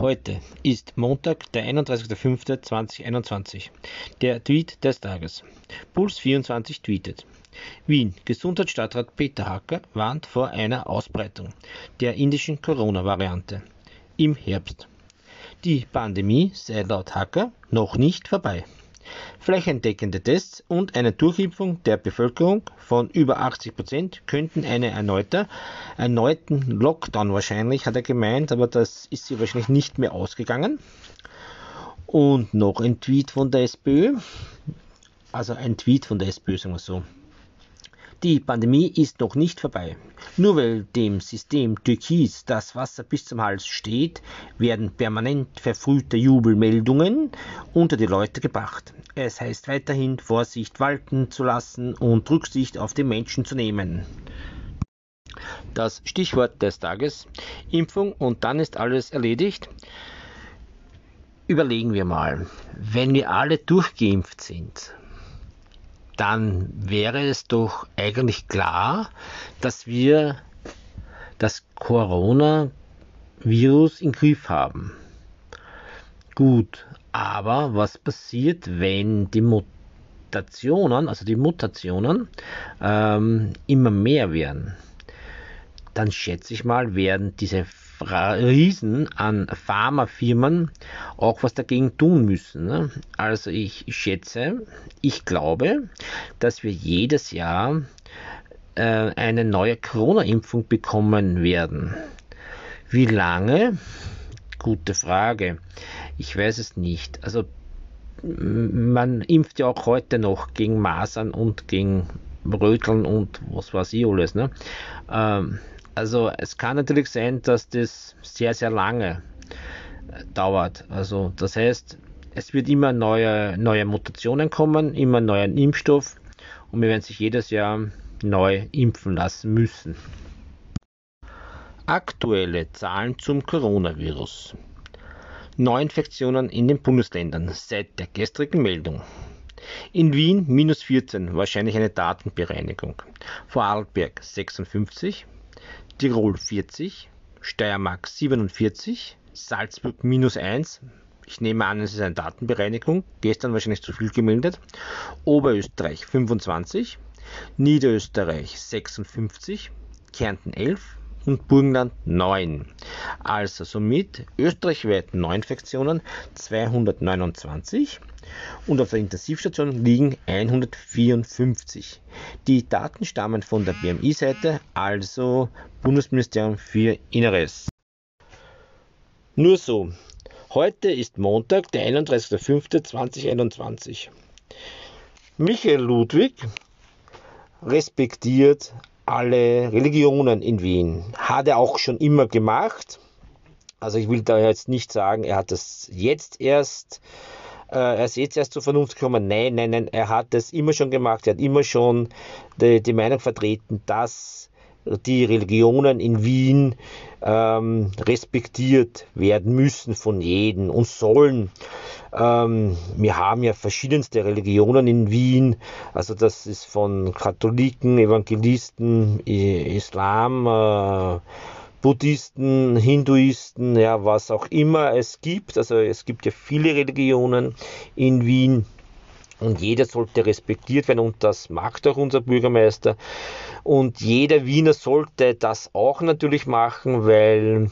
Heute ist Montag, der 31.05.2021. Der Tweet des Tages. Puls24 tweetet. Wien. Gesundheitsstadtrat Peter Hacker warnt vor einer Ausbreitung der indischen Corona-Variante im Herbst. Die Pandemie sei laut Hacker noch nicht vorbei flächendeckende Tests und eine Durchimpfung der Bevölkerung von über 80 Prozent könnten eine erneute, erneuten Lockdown wahrscheinlich, hat er gemeint, aber das ist sie wahrscheinlich nicht mehr ausgegangen. Und noch ein Tweet von der SPÖ, also ein Tweet von der SPÖ, sagen wir so. Die Pandemie ist noch nicht vorbei. Nur weil dem System Türkis das Wasser bis zum Hals steht, werden permanent verfrühte Jubelmeldungen unter die Leute gebracht. Es heißt weiterhin Vorsicht walten zu lassen und Rücksicht auf die Menschen zu nehmen. Das Stichwort des Tages Impfung und dann ist alles erledigt. Überlegen wir mal, wenn wir alle durchgeimpft sind, dann wäre es doch eigentlich klar, dass wir das Coronavirus im Griff haben. Gut, aber was passiert, wenn die Mutationen, also die Mutationen, ähm, immer mehr werden? Dann schätze ich mal, werden diese Riesen an Pharmafirmen auch was dagegen tun müssen. Ne? Also ich schätze, ich glaube, dass wir jedes Jahr äh, eine neue Corona-Impfung bekommen werden. Wie lange? Gute Frage. Ich weiß es nicht. Also man impft ja auch heute noch gegen Masern und gegen Röteln und was weiß ich alles. Ne? Ähm, also es kann natürlich sein, dass das sehr, sehr lange äh, dauert. Also das heißt, es wird immer neue, neue Mutationen kommen, immer neuer Impfstoff und wir werden sich jedes Jahr neu impfen lassen müssen. Aktuelle Zahlen zum Coronavirus. Neuinfektionen in den Bundesländern seit der gestrigen Meldung. In Wien minus 14, wahrscheinlich eine Datenbereinigung. Vorarlberg 56, Tirol 40, Steiermark 47, Salzburg minus 1. Ich nehme an, es ist eine Datenbereinigung. Gestern wahrscheinlich zu viel gemeldet. Oberösterreich 25, Niederösterreich 56, Kärnten 11, und Burgenland 9. Also somit österreichweit Neuinfektionen 229 und auf der Intensivstation liegen 154. Die Daten stammen von der BMI-Seite, also Bundesministerium für Inneres. Nur so. Heute ist Montag, der 31.05.2021. Michael Ludwig respektiert alle Religionen in Wien. Hat er auch schon immer gemacht. Also ich will da jetzt nicht sagen, er hat das jetzt erst, er ist jetzt erst zur Vernunft gekommen. Nein, nein, nein, er hat das immer schon gemacht. Er hat immer schon die, die Meinung vertreten, dass die Religionen in Wien ähm, respektiert werden müssen von jedem und sollen. Ähm, wir haben ja verschiedenste Religionen in Wien, also das ist von Katholiken, Evangelisten, Islam, äh, Buddhisten, Hinduisten, ja, was auch immer es gibt. Also es gibt ja viele Religionen in Wien und jeder sollte respektiert werden und das mag doch unser Bürgermeister. Und jeder Wiener sollte das auch natürlich machen, weil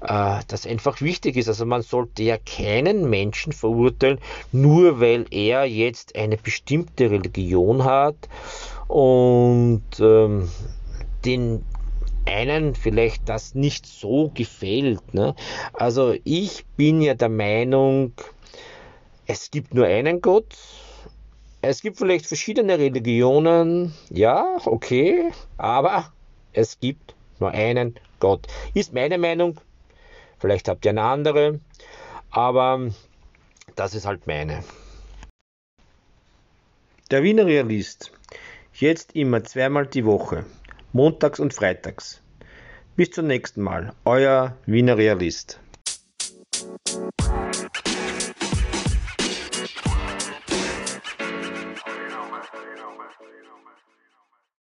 äh, das einfach wichtig ist. Also man sollte ja keinen Menschen verurteilen, nur weil er jetzt eine bestimmte Religion hat und ähm, den einen vielleicht das nicht so gefällt. Ne? Also ich bin ja der Meinung, es gibt nur einen Gott es gibt vielleicht verschiedene Religionen, ja, okay, aber es gibt nur einen Gott. Ist meine Meinung. Vielleicht habt ihr eine andere, aber das ist halt meine. Der Wiener Realist. Jetzt immer zweimal die Woche, montags und freitags. Bis zum nächsten Mal, euer Wiener Realist.